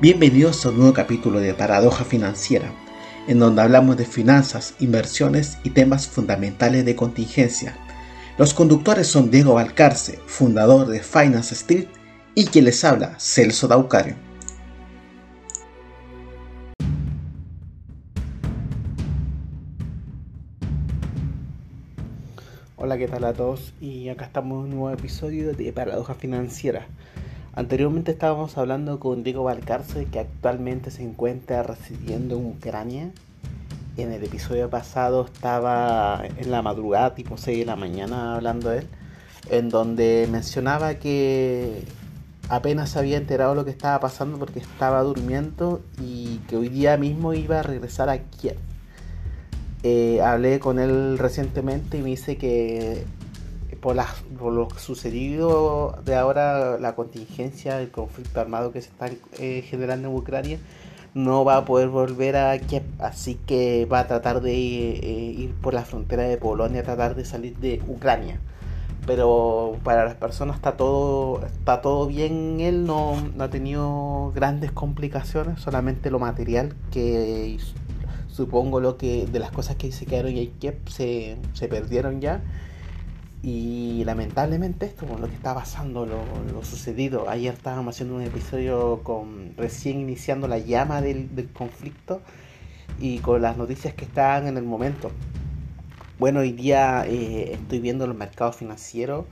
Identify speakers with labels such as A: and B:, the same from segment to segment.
A: Bienvenidos a un nuevo capítulo de Paradoja Financiera, en donde hablamos de finanzas, inversiones y temas fundamentales de contingencia. Los conductores son Diego Valcarce, fundador de Finance Street, y quien les habla, Celso Daucario. Hola, ¿qué tal a todos? Y acá estamos en un nuevo episodio de Paradoja Financiera. Anteriormente estábamos hablando con Diego Valcarce, que actualmente se encuentra residiendo en Ucrania. En el episodio pasado estaba en la madrugada, tipo 6 de la mañana, hablando de él, en donde mencionaba que apenas había enterado lo que estaba pasando porque estaba durmiendo y que hoy día mismo iba a regresar a Kiev. Eh, hablé con él recientemente y me dice que por, lo sucedido de ahora, la contingencia, el conflicto armado que se está eh, generando en Ucrania, no va a poder volver a Kiev, así que va a tratar de eh, ir por la frontera de Polonia, tratar de salir de Ucrania. Pero para las personas está todo, está todo bien, él no, ha tenido grandes complicaciones, solamente lo material que supongo lo que de las cosas que se quedaron en Kiev se, se perdieron ya y lamentablemente esto, con lo que está pasando, lo, sucedido, ayer estábamos haciendo un episodio con recién iniciando la llama del, conflicto y con las noticias que están en el momento. Bueno, hoy día eh, estoy viendo los mercados financieros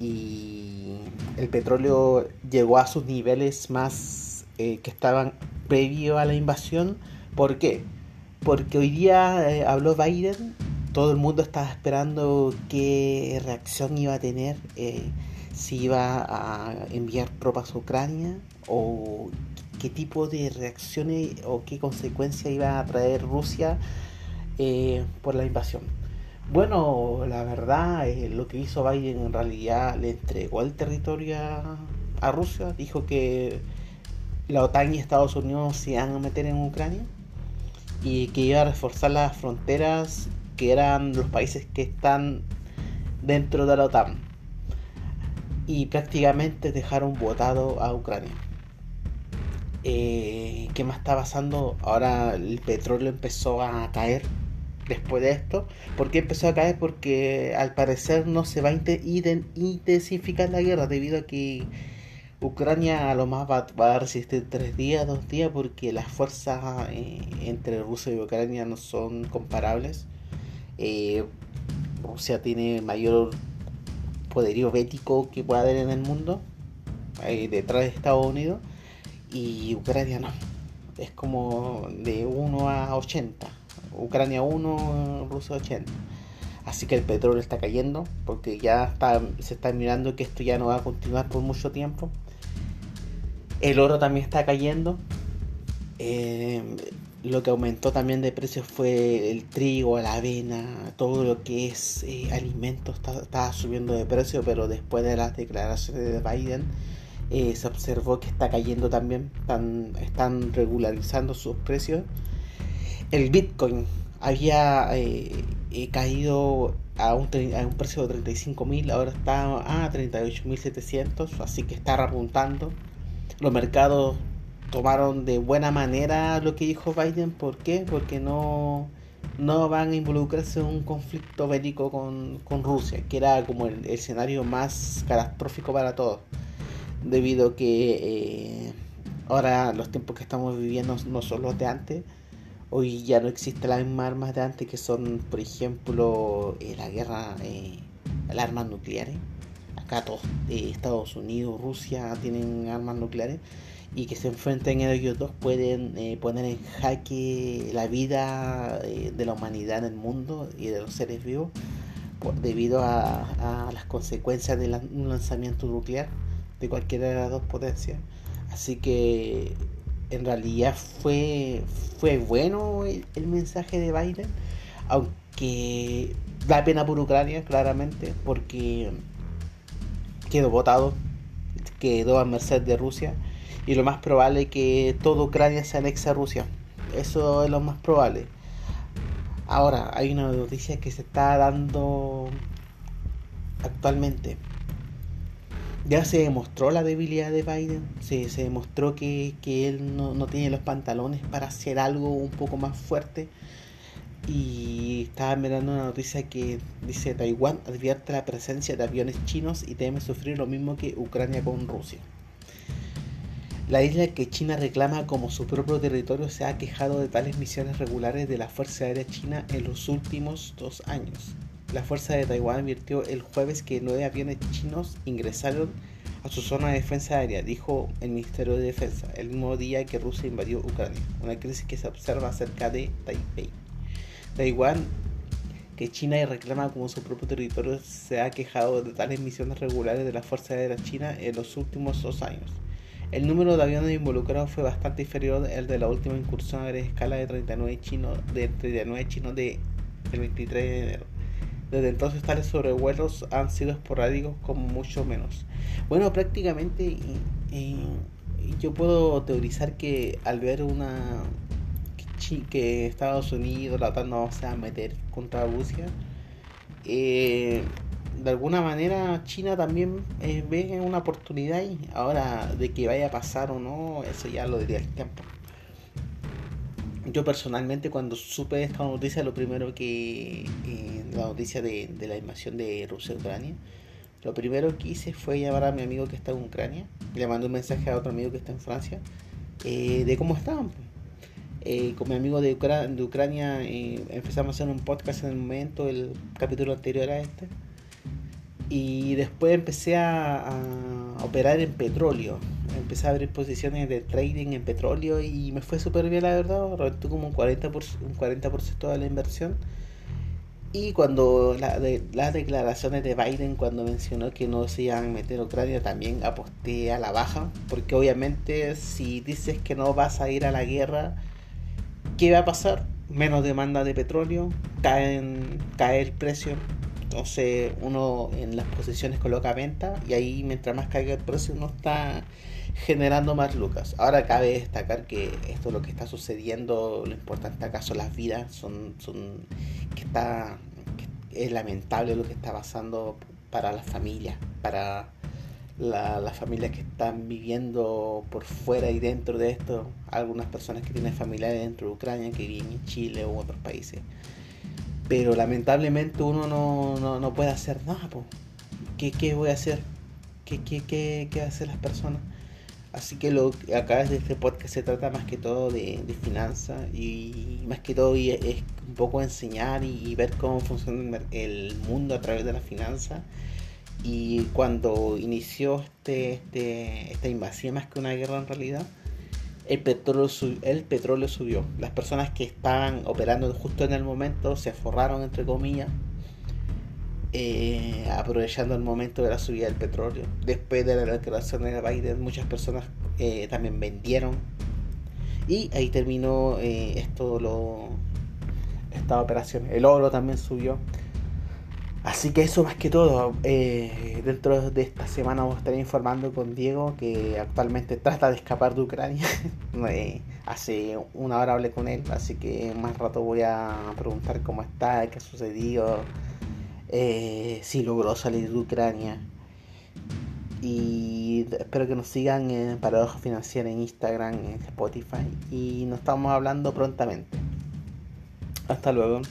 A: y el petróleo llegó a sus niveles más eh, que estaban previo a la invasión. ¿Por qué? Porque hoy día eh, habló Biden todo el mundo estaba esperando qué reacción iba a tener, eh, si iba a enviar tropas a Ucrania o qué tipo de reacciones o qué consecuencias iba a traer Rusia eh, por la invasión. Bueno, la verdad, eh, lo que hizo Biden en realidad le entregó el territorio a, a Rusia, dijo que la OTAN y Estados Unidos se iban a meter en Ucrania y que iba a reforzar las fronteras que eran los países que están dentro de la OTAN y prácticamente dejaron votado a Ucrania. Eh, ¿Qué más está pasando? Ahora el petróleo empezó a caer después de esto. ¿Por qué empezó a caer? Porque al parecer no se va a intensificar la guerra debido a que Ucrania a lo más va, a resistir tres días, dos días, porque las fuerzas eh, entre Rusia y Ucrania no son comparables. Eh, Rusia tiene mayor poderío bético que pueda haber en el mundo, detrás de Estados Unidos, y Ucrania no. Es como de 1 a 80. Ucrania 1, Rusia 80. Así que el petróleo está cayendo porque ya está, se está mirando que esto ya no va a continuar por mucho tiempo. El oro también está cayendo. Eh, lo que aumentó también de precios fue el trigo, la avena, todo lo que es eh, alimentos estaba subiendo de precio, pero después de las declaraciones de Biden eh, se observó que está cayendo también, están, regularizando sus precios. El Bitcoin había eh, caído a un, a un precio de 35 mil, ahora está a 38 mil 700, así que está repuntando. Los mercados tomaron de buena manera lo que dijo Biden. ¿Por qué? Porque no, no van a involucrarse en un conflicto bélico con, Rusia, que era como el, escenario más catastrófico para todos. Debido a que eh, ahora los tiempos que estamos viviendo no son los de antes. Hoy ya no existen las mismas armas de antes que son, por ejemplo, eh, la guerra, eh, las armas nucleares. Acá todos, Estados Unidos, Rusia tienen armas nucleares y que se enfrenten ellos dos pueden eh, poner en jaque la vida eh, de la humanidad en el mundo y de los seres vivos debido a, las consecuencias de un lanzamiento nuclear de cualquiera de las dos potencias. Así que en realidad fue, fue bueno el mensaje de Biden, aunque da pena por Ucrania, claramente, porque quedó votado, quedó a merced de Rusia y lo más probable es que toda Ucrania se anexe a Rusia. Eso es lo más probable. Ahora, hay una noticia que se está dando actualmente. ya se demostró la debilidad de Biden, se, se demostró que, él no, no, tiene los pantalones para hacer algo un poco más fuerte. Y estaba mirando una noticia que dice Taiwán advierte la presencia de aviones chinos y teme sufrir lo mismo que Ucrania con Rusia. La isla que China reclama como su propio territorio se ha quejado de tales misiones regulares de la Fuerza Aérea China en los últimos dos años. La Fuerza de Taiwán advirtió el jueves que nueve aviones chinos ingresaron a su zona de defensa aérea, dijo el Ministerio de Defensa, el mismo día que Rusia invadió Ucrania, una crisis que se observa cerca de Taipei. Taiwán, que China reclama como su propio territorio, se ha quejado de tales misiones regulares de la Fuerza Aérea China en los últimos dos años. El número de aviones involucrados fue bastante inferior al de la última incursión a gran escala de 39 chinos de 39 chinos de el 23 de enero. Desde entonces tales sobrevuelos han sido esporádicos como mucho menos. Bueno, prácticamente yo puedo teorizar que al ver una que Estados Unidos, la OTAN no se va a meter contra Rusia, eh, de alguna manera China también eh, ve una oportunidad y ahora de que vaya a pasar o no, eso ya lo diría el tiempo. Yo personalmente cuando supe esta noticia, lo primero que, eh, la noticia de, la invasión de Rusia a Ucrania, lo primero que hice fue llamar a mi amigo que está en Ucrania, le mandé un mensaje a otro amigo que está en Francia, eh, de cómo estaban. Eh, con mi amigo de, de Ucrania empezamos a hacer un podcast en el momento, el capítulo anterior a este y después empecé a, operar en petróleo. Empecé a abrir posiciones de trading en petróleo y me fue súper bien, la verdad. Reventé como un 40%, un 40 de la inversión. Y cuando la, de, las declaraciones de Biden, cuando mencionó que no se iban a meter a Ucrania, también aposté a la baja. Porque obviamente, si dices que no vas a ir a la guerra, ¿qué va a pasar? Menos demanda de petróleo, cae, cae el precio entonces uno en las posiciones coloca venta y ahí mientras más caiga el precio uno está generando más lucas. Ahora cabe destacar que esto es lo que está sucediendo, lo importante acá son las vidas, son, son que está es lamentable lo que está pasando para las familias, para las familias que están viviendo por fuera y dentro de esto, algunas personas que tienen familiares dentro de Ucrania, que viven en Chile u otros países pero lamentablemente uno no, no, puede hacer nada. Po. ¿Qué, ¿Qué, voy a hacer? ¿Qué, qué, qué, qué hacen las personas? Así que lo acá desde este podcast se trata más que todo de, de finanzas y más que todo es un poco enseñar y, ver cómo funciona el mundo a través de la finanza. Y cuando inició este, este, esta invasión más que una guerra en realidad, el petróleo, subió. Las personas que estaban operando justo en el momento se forraron, entre comillas, eh, aprovechando el momento de la subida del petróleo. Después de la declaración de Biden, muchas personas eh, también vendieron. Y ahí terminó eh, esto, lo, esta operación. El oro también subió. Así que eso más que todo, eh, dentro de esta semana vamos a estar informando con Diego que actualmente trata de escapar de Ucrania. Eh, hace una hora hablé con él, así que más rato voy a preguntar cómo está, qué ha sucedido, eh, si logró salir de Ucrania. Y espero que nos sigan en Paradoja Financiera en Instagram, en Spotify. Y nos estamos hablando prontamente. Hasta luego.